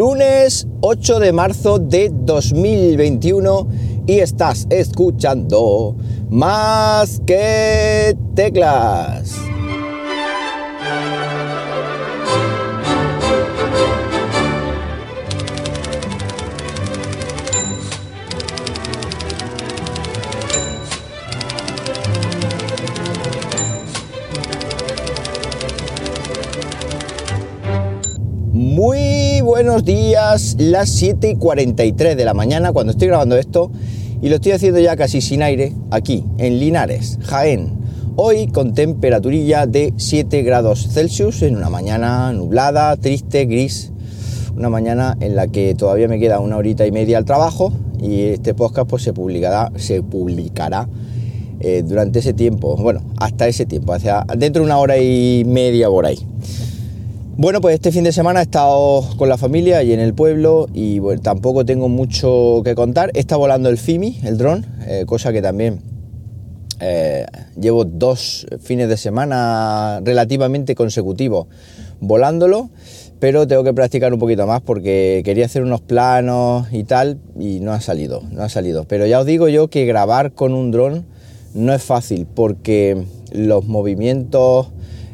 lunes 8 de marzo de 2021 y estás escuchando más que teclas. Buenos días, las 7 y 43 de la mañana cuando estoy grabando esto y lo estoy haciendo ya casi sin aire aquí en Linares, Jaén. Hoy con temperaturilla de 7 grados Celsius en una mañana nublada, triste, gris. Una mañana en la que todavía me queda una horita y media al trabajo y este podcast pues se publicará, se publicará eh, durante ese tiempo, bueno, hasta ese tiempo, hacia dentro de una hora y media por ahí. Bueno, pues este fin de semana he estado con la familia y en el pueblo y tampoco tengo mucho que contar. Está volando el FIMI, el dron, eh, cosa que también eh, llevo dos fines de semana relativamente consecutivos volándolo, pero tengo que practicar un poquito más porque quería hacer unos planos y tal y no ha salido, no ha salido. Pero ya os digo yo que grabar con un dron no es fácil porque los movimientos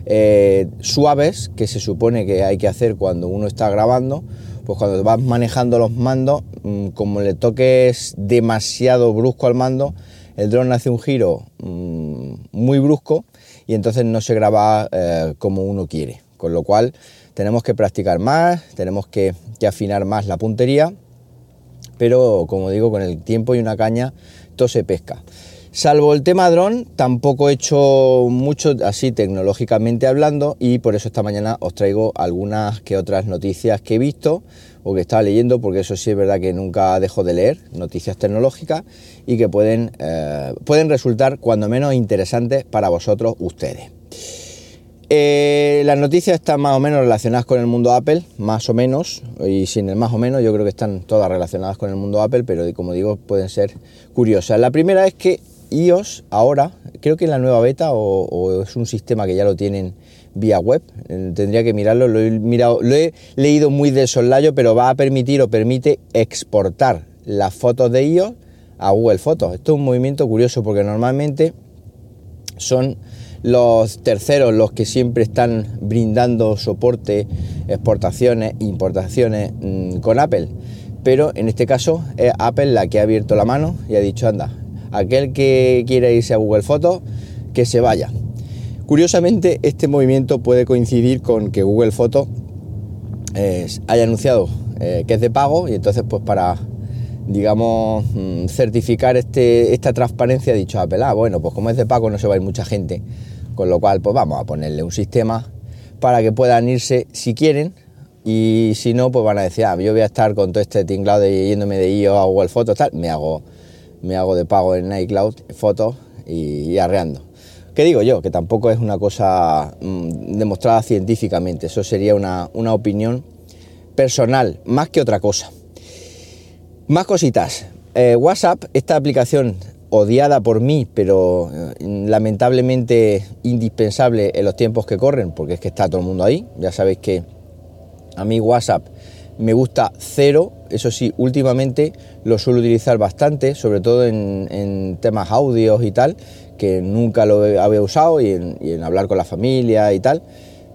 eh, suaves que se supone que hay que hacer cuando uno está grabando, pues cuando vas manejando los mandos, mm, como le toques demasiado brusco al mando, el dron hace un giro mm, muy brusco y entonces no se graba eh, como uno quiere. Con lo cual tenemos que practicar más, tenemos que, que afinar más la puntería, pero como digo, con el tiempo y una caña, todo se pesca. Salvo el tema dron, tampoco he hecho mucho así tecnológicamente hablando y por eso esta mañana os traigo algunas que otras noticias que he visto o que estaba leyendo, porque eso sí es verdad que nunca dejo de leer noticias tecnológicas y que pueden, eh, pueden resultar cuando menos interesantes para vosotros ustedes. Eh, las noticias están más o menos relacionadas con el mundo Apple, más o menos, y sin el más o menos, yo creo que están todas relacionadas con el mundo Apple, pero como digo, pueden ser curiosas. La primera es que iOS ahora, creo que en la nueva beta o, es un sistema que ya lo tienen vía web, eh, tendría que mirarlo, lo he, leído muy de soslayo, pero va a permitir o permite exportar las fotos de iOS a Google Fotos. Esto es un movimiento curioso porque normalmente son los terceros los que siempre están brindando soporte, exportaciones, importaciones mm, con Apple. Pero en este caso es Apple la que ha abierto la mano y ha dicho, anda, aquel que quiera irse a Google Fotos, que se vaya. Curiosamente, este movimiento puede coincidir con que Google Fotos eh, haya anunciado eh, que es de pago y entonces pues para digamos mm, certificar este, esta transparencia ha dicho Apple, ah, bueno, pues como es de pago no se va a ir mucha gente, con lo cual pues vamos a ponerle un sistema para que puedan irse si quieren y si no pues van a decir, ah, yo voy a estar con todo este tinglado de yéndome de IO a Google Fotos, tal, me hago me hago de pago en iCloud fotos y, arreando. ¿Qué digo yo? Que tampoco es una cosa mm, demostrada científicamente, eso sería una, opinión personal, más que otra cosa. Más cositas. Eh, WhatsApp, esta aplicación odiada por mí, pero eh, lamentablemente indispensable en los tiempos que corren, porque es que está todo el mundo ahí. Ya sabéis que a mí WhatsApp me gusta cero, eso sí, últimamente lo suelo utilizar bastante, sobre todo en, temas audios y tal, que nunca lo había usado y en, hablar con la familia y tal,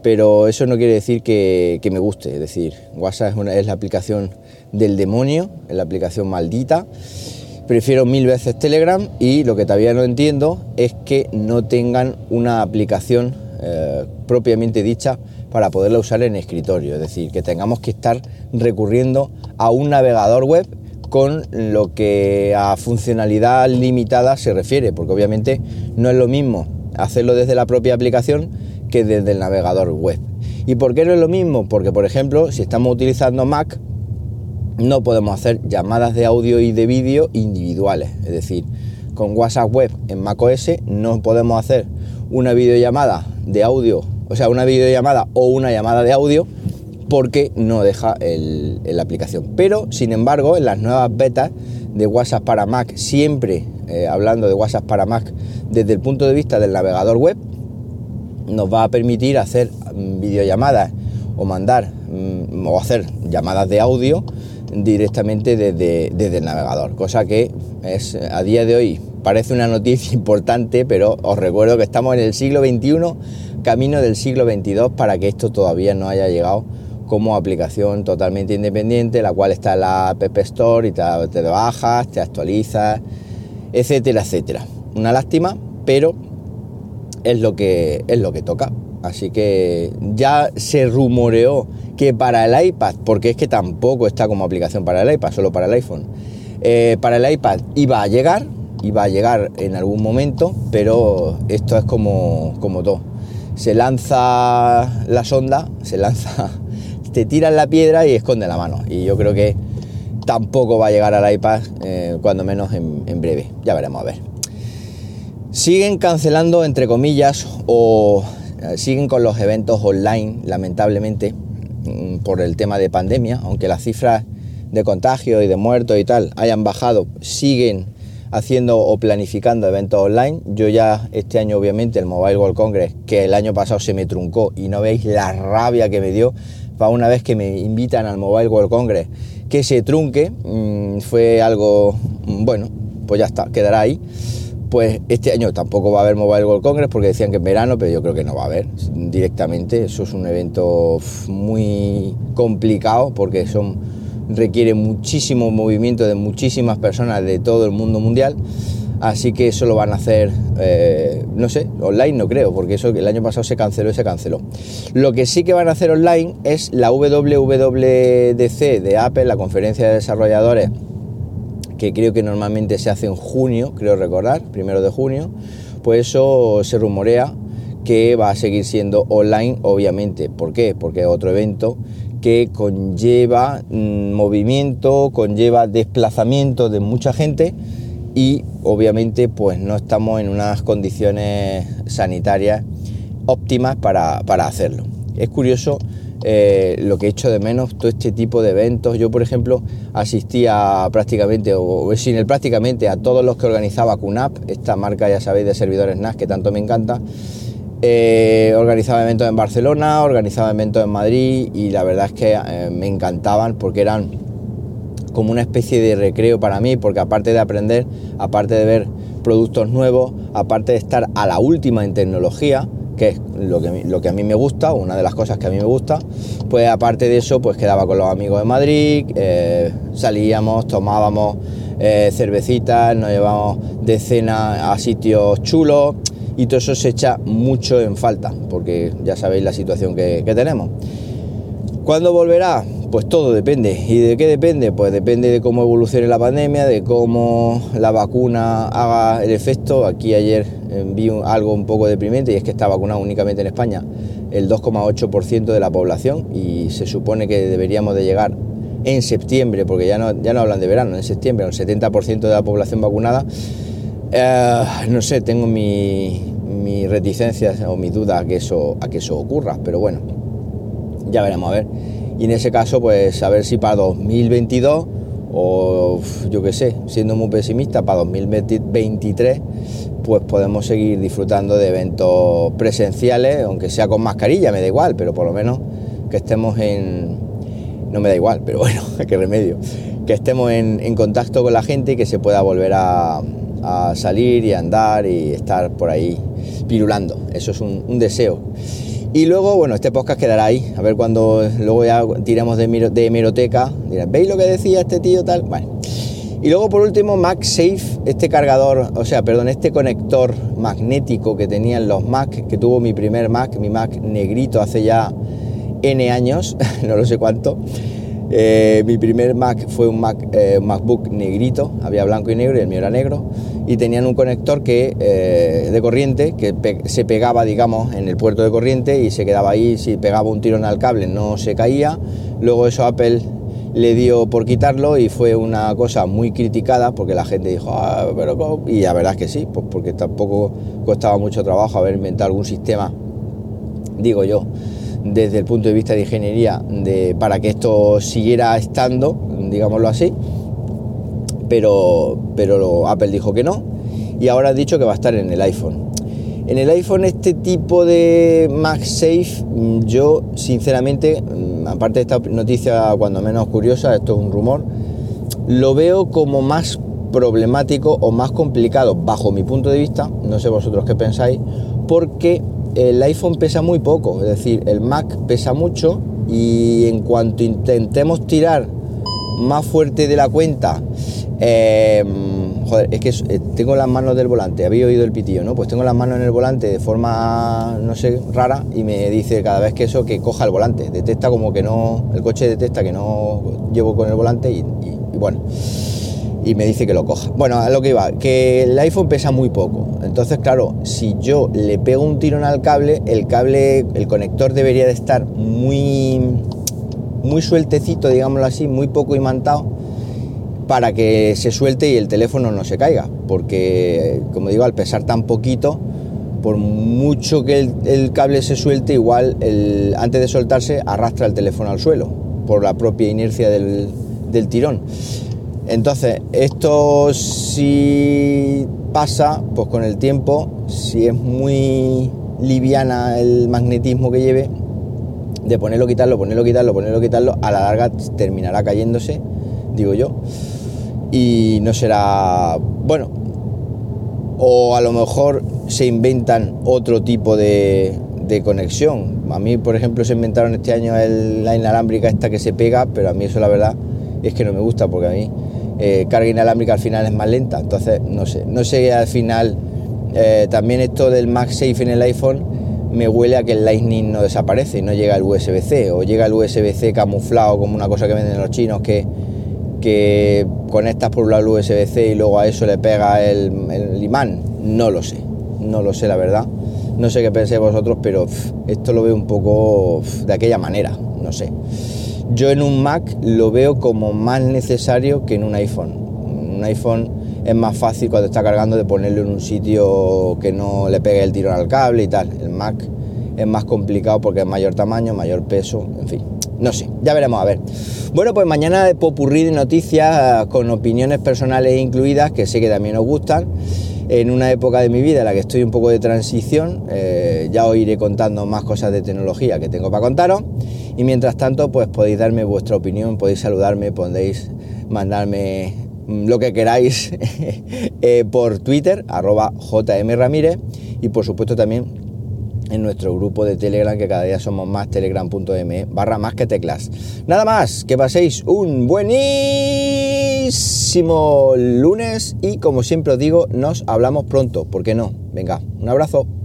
pero eso no quiere decir que, me guste, es decir, WhatsApp es, una, es la aplicación del demonio, es la aplicación maldita. Prefiero mil veces Telegram y lo que todavía no entiendo es que no tengan una aplicación eh, propiamente dicha para poderla usar en escritorio, es decir, que tengamos que estar recurriendo a un navegador web con lo que a funcionalidad limitada se refiere, porque obviamente no es lo mismo hacerlo desde la propia aplicación que desde el navegador web. ¿Y por qué no es lo mismo? Porque, por ejemplo, si estamos utilizando Mac, no podemos hacer llamadas de audio y de vídeo individuales. Es decir, con WhatsApp Web en macOS no podemos hacer una videollamada de audio o sea, una videollamada o una llamada de audio, porque no deja la aplicación. Pero, sin embargo, en las nuevas betas de WhatsApp para Mac, siempre eh, hablando de WhatsApp para Mac desde el punto de vista del navegador web, nos va a permitir hacer mm, videollamadas o mandar mm, o hacer llamadas de audio directamente desde, desde el navegador, cosa que es a día de hoy parece una noticia importante, pero os recuerdo que estamos en el siglo XXI, camino del siglo XXII, para que esto todavía no haya llegado como aplicación totalmente independiente, la cual está en la App Store y te, te bajas, te actualizas, etcétera, etcétera. Una lástima, pero es lo que, es lo que toca. Así que ya se rumoreó que para el iPad, porque es que tampoco está como aplicación para el iPad, solo para el iPhone, eh, para el iPad iba a llegar, iba a llegar en algún momento, pero esto es como, como todo. Se lanza la sonda, se lanza, te tiran la piedra y esconde la mano. Y yo creo que tampoco va a llegar al iPad, eh, cuando menos en, en breve. Ya veremos a ver. Siguen cancelando, entre comillas, o eh, siguen con los eventos online, lamentablemente, mm, por el tema de pandemia, aunque las cifras de contagio y de muertos y tal hayan bajado, siguen haciendo o planificando eventos online. Yo ya este año obviamente el Mobile World Congress, que el año pasado se me truncó y no veis la rabia que me dio para una vez que me invitan al Mobile World Congress que se trunque, mm, fue algo, mm, bueno, pues ya está, quedará ahí pues este año tampoco va a haber Mobile World Congress porque decían que en verano, pero yo creo que no va a haber directamente. Eso es un evento muy complicado porque son requiere muchísimo movimiento de muchísimas personas de todo el mundo mundial. Así que eso lo van a hacer, eh, no sé, online no creo, porque eso el año pasado se canceló y se canceló. Lo que sí que van a hacer online es la WWDC de Apple, la conferencia de desarrolladores que creo que normalmente se hace en junio, creo recordar, primero de junio, pues eso se rumorea que va a seguir siendo online, obviamente. ¿Por qué? Porque es otro evento que conlleva mm, movimiento, conlleva desplazamiento de mucha gente y obviamente pues no estamos en unas condiciones sanitarias óptimas para, para hacerlo. Es curioso eh, lo que he hecho de menos, todo este tipo de eventos. Yo, por ejemplo, asistía prácticamente, o sin el prácticamente, a todos los que organizaba QNAP, esta marca, ya sabéis, de servidores NAS que tanto me encanta. Eh, organizaba eventos en Barcelona, organizaba eventos en Madrid y la verdad es que eh, me encantaban porque eran como una especie de recreo para mí, porque aparte de aprender, aparte de ver productos nuevos, aparte de estar a la última en tecnología, que es lo que, lo que a mí me gusta, una de las cosas que a mí me gusta, pues aparte de eso, pues quedaba con los amigos de Madrid, eh, salíamos, tomábamos cervecitas, nos llevábamos de cena a sitios chulos y todo eso se echa mucho en falta, porque ya sabéis la situación que, tenemos. ¿Cuándo volverá? Pues todo depende. ¿Y de qué depende? Pues depende de cómo evolucione la pandemia, de cómo la vacuna haga el efecto. Aquí ayer eh, vi algo un poco deprimente y es que está vacunado únicamente en España el 2,8% de la población y se supone que deberíamos de llegar en septiembre, porque ya no, ya no hablan de verano, en septiembre, un 70% de la población vacunada. Eh, no sé, tengo mi, mi reticencia o mi duda a que, eso, a que eso ocurra, pero bueno, ya veremos a ver y en ese caso pues a ver si para 2022 o yo qué sé, siendo muy pesimista, para 2023 pues podemos seguir disfrutando de eventos presenciales, aunque sea con mascarilla, me da igual, pero por lo menos que estemos en... No me da igual, pero bueno, qué remedio. Que estemos en, contacto con la gente y que se pueda volver a, salir y andar y estar por ahí pirulando. Eso es un deseo. Y luego, bueno, este podcast quedará ahí, a ver cuando luego ya tiramos de, de hemeroteca, dirán, ¿veis lo que decía este tío tal? Bueno. Y luego por último, MagSafe, este cargador, o sea, perdón, este conector magnético que tenían los Mac, que tuvo mi primer Mac, mi Mac negrito hace ya N años, no lo sé cuánto. Eh, mi primer Mac fue un Mac, eh, MacBook negrito, había blanco y negro y el mío era negro y tenían un conector que, eh, de corriente que se pegaba, digamos, en el puerto de corriente y se quedaba ahí, si pegaba un tirón al cable no se caía. Luego eso Apple le dio por quitarlo y fue una cosa muy criticada porque la gente dijo, ah, pero y la verdad es que sí, pues porque tampoco costaba mucho trabajo haber inventado algún sistema, digo yo, desde el punto de vista de ingeniería de, para que esto siguiera estando, digámoslo así pero, pero Apple dijo que no y ahora ha dicho que va a estar en el iPhone. En el iPhone este tipo de MagSafe, yo sinceramente, mm, aparte de esta noticia cuando menos curiosa, esto es un rumor, lo veo como más problemático o más complicado bajo mi punto de vista, no sé vosotros qué pensáis, porque el iPhone pesa muy poco, es decir, el Mac pesa mucho y en cuanto intentemos tirar más fuerte de la cuenta, eh, joder, es que eh, tengo las manos del volante, había oído el pitillo, ¿no? Pues tengo las manos en el volante de forma, no sé, rara y me dice cada vez que eso que coja el volante, detecta como que no, el coche detecta que no llevo con el volante y, bueno, y me dice que lo coja. Bueno, a lo que iba, que el iPhone pesa muy poco, entonces claro, si yo le pego un tirón al cable, el cable, el conector debería de estar muy, muy sueltecito, digámoslo así, muy poco imantado para que se suelte y el teléfono no se caiga, porque como digo, al pesar tan poquito, por mucho que el, cable se suelte, igual antes de soltarse arrastra el teléfono al suelo, por la propia inercia del, tirón. Entonces, esto si pasa, pues con el tiempo, si es muy liviana el magnetismo que lleve, de ponerlo, quitarlo, ponerlo, quitarlo, ponerlo, quitarlo, a la larga terminará cayéndose, digo yo y no será bueno. O a lo mejor se inventan otro tipo de, conexión. A mí por ejemplo se inventaron este año la inalámbrica esta que se pega pero a mí eso la verdad es que no me gusta porque a mí eh, carga inalámbrica al final es más lenta entonces no sé no sé al final eh, también esto del MagSafe en el iPhone me huele a que el Lightning no desaparece y no llega el USB-C o llega el USB-C camuflado como una cosa que venden los chinos que que conectas por un lado el USB-C y luego a eso le pega el, imán, no lo sé, no lo sé la verdad. No sé qué penséis vosotros, pero esto lo veo un poco de aquella manera, no sé. Yo en un Mac lo veo como más necesario que en un iPhone. Un iPhone es más fácil cuando está cargando de ponerlo en un sitio que no le pegue el tirón al cable y tal. El Mac es más complicado porque es mayor tamaño, mayor peso, en fin. No sé, ya veremos a ver. Bueno, pues mañana de popurrí de noticias con opiniones personales incluidas, que sé que también os gustan. En una época de mi vida en la que estoy un poco de transición, eh, ya os iré contando más cosas de tecnología que tengo para contaros. Y mientras tanto, pues podéis darme vuestra opinión, podéis saludarme, podéis mandarme mm, lo que queráis eh, por Twitter, arroba jmramírez, y por supuesto también en nuestro grupo de Telegram, que cada día somos más, telegram.me barra más que teclas. Nada más, que paséis un buenísimo lunes y como siempre os digo, nos hablamos pronto, ¿por qué no? Venga, un abrazo.